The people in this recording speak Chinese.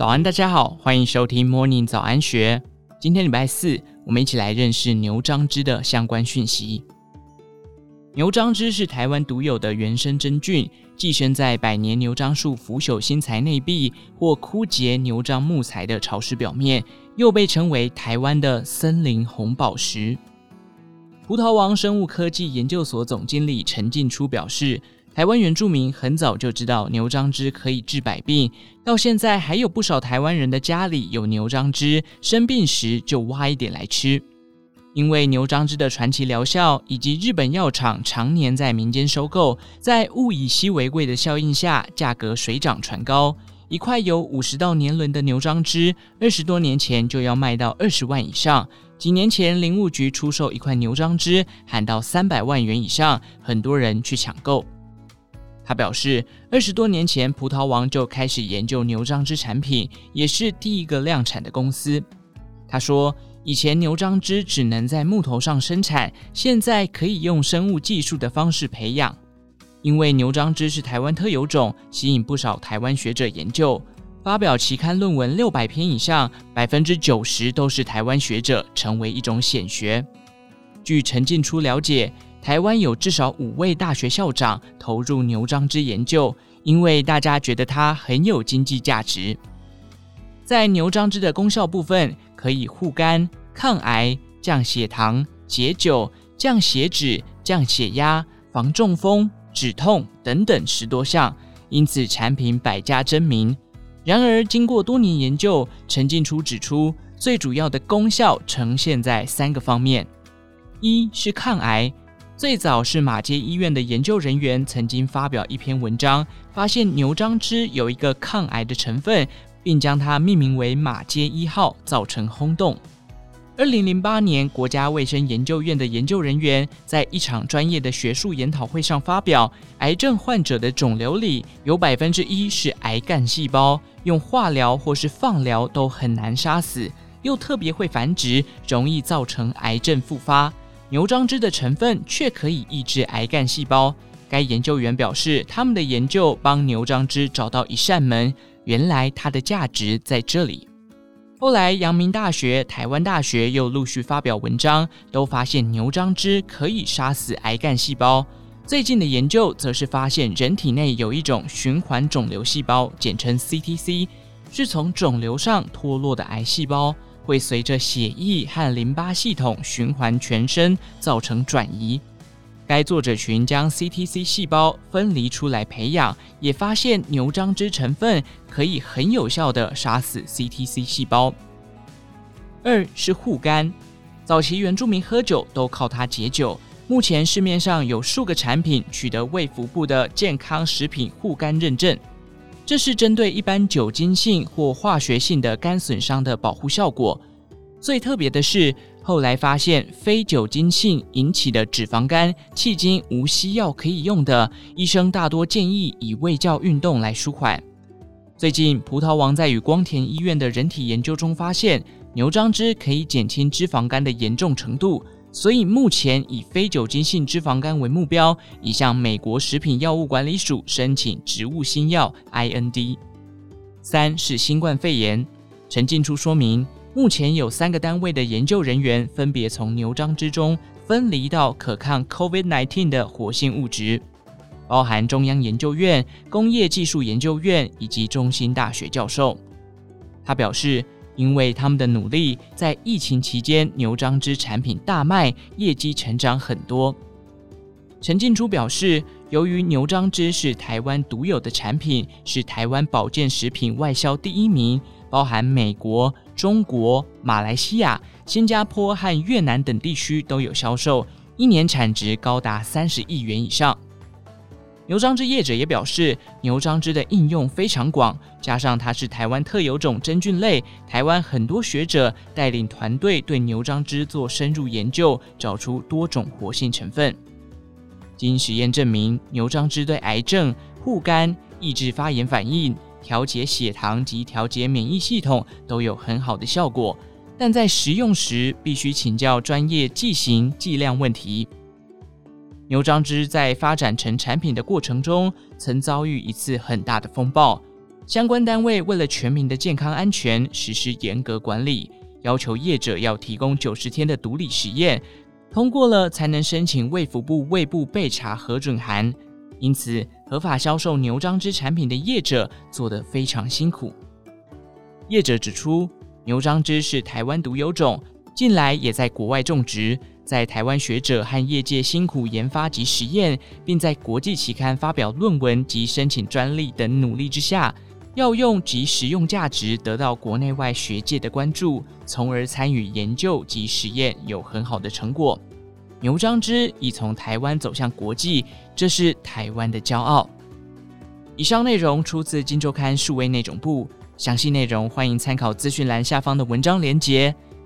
早安，大家好，欢迎收听 Morning 早安学。今天礼拜四，我们一起来认识牛樟芝的相关讯息。牛樟芝是台湾独有的原生真菌，寄生在百年牛樟树腐朽新材内壁或枯竭牛樟木材的潮湿表面，又被称为台湾的森林红宝石。葡萄王生物科技研究所总经理陈进初表示，台湾原住民很早就知道牛樟芝可以治百病，到现在还有不少台湾人的家里有牛樟芝，生病时就挖一点来吃。因为牛樟芝的传奇疗效，以及日本药厂常年在民间收购，在物以稀为贵的效应下，价格水涨船高。一块有五十道年轮的牛樟芝，二十多年前就要卖到二十万以上。几年前林务局出售一块牛樟芝，喊到三百万元以上，很多人去抢购。他表示，二十多年前，葡萄王就开始研究牛樟芝产品，也是第一个量产的公司。他说，以前牛樟芝只能在木头上生产，现在可以用生物技术的方式培养。因为牛樟芝是台湾特有种，吸引不少台湾学者研究，发表期刊论文六百篇以上，百分之九十都是台湾学者，成为一种显学。据陈进初了解，台湾有至少五位大学校长投入牛樟芝研究，因为大家觉得它很有经济价值。在牛樟芝的功效部分，可以护肝、抗癌、降血糖、解酒、降血脂、降血压、防中风、止痛等等十多项，因此产品百家争鸣。然而，经过多年研究，陈进初指出，最主要的功效呈现在三个方面：一是抗癌。最早是马街医院的研究人员曾经发表一篇文章，发现牛樟芝有一个抗癌的成分，并将它命名为马街一号，造成轰动。二零零八年，国家卫生研究院的研究人员在一场专业的学术研讨会上发表，癌症患者的肿瘤里有百分之一是癌干细胞，用化疗或是放疗都很难杀死，又特别会繁殖，容易造成癌症复发。牛樟芝的成分却可以抑制癌干细胞。该研究员表示，他们的研究帮牛樟芝找到一扇门，原来它的价值在这里。后来，阳明大学、台湾大学又陆续发表文章，都发现牛樟芝可以杀死癌干细胞。最近的研究则是发现，人体内有一种循环肿瘤细胞，简称 CTC，是从肿瘤上脱落的癌细胞。会随着血液和淋巴系统循环全身，造成转移。该作者群将 CTC 细胞分离出来培养，也发现牛樟汁成分可以很有效地杀死 CTC 细胞。二是护肝，早期原住民喝酒都靠它解酒。目前市面上有数个产品取得卫福部的健康食品护肝认证。这是针对一般酒精性或化学性的肝损伤的保护效果。最特别的是，后来发现非酒精性引起的脂肪肝，迄今无西药可以用的，医生大多建议以胃教运动来舒缓。最近，葡萄王在与光田医院的人体研究中发现，牛樟芝可以减轻脂肪肝的严重程度。所以目前以非酒精性脂肪肝为目标，已向美国食品药物管理署申请植物新药 IND。三是新冠肺炎，陈进初说明，目前有三个单位的研究人员分别从牛樟之中分离到可抗 COVID-19 的活性物质，包含中央研究院、工业技术研究院以及中兴大学教授。他表示。因为他们的努力，在疫情期间，牛樟芝产品大卖，业绩成长很多。陈进珠表示，由于牛樟芝是台湾独有的产品，是台湾保健食品外销第一名，包含美国、中国、马来西亚、新加坡和越南等地区都有销售，一年产值高达三十亿元以上。牛樟芝业者也表示，牛樟芝的应用非常广，加上它是台湾特有种真菌类，台湾很多学者带领团队对牛樟芝做深入研究，找出多种活性成分。经实验证明，牛樟芝对癌症、护肝、抑制发炎反应、调节血糖及调节免疫系统都有很好的效果，但在食用时必须请教专业剂型剂量问题。牛樟芝在发展成产品的过程中，曾遭遇一次很大的风暴。相关单位为了全民的健康安全，实施严格管理，要求业者要提供九十天的毒理实验，通过了才能申请卫福部卫部备查核准函。因此，合法销售牛樟芝产品的业者做得非常辛苦。业者指出，牛樟芝是台湾独有种，近来也在国外种植。在台湾学者和业界辛苦研发及实验，并在国际期刊发表论文及申请专利等努力之下，药用及实用价值得到国内外学界的关注，从而参与研究及实验，有很好的成果。牛樟芝已从台湾走向国际，这是台湾的骄傲。以上内容出自《金周刊》数位内总部，详细内容欢迎参考资讯栏下方的文章连结。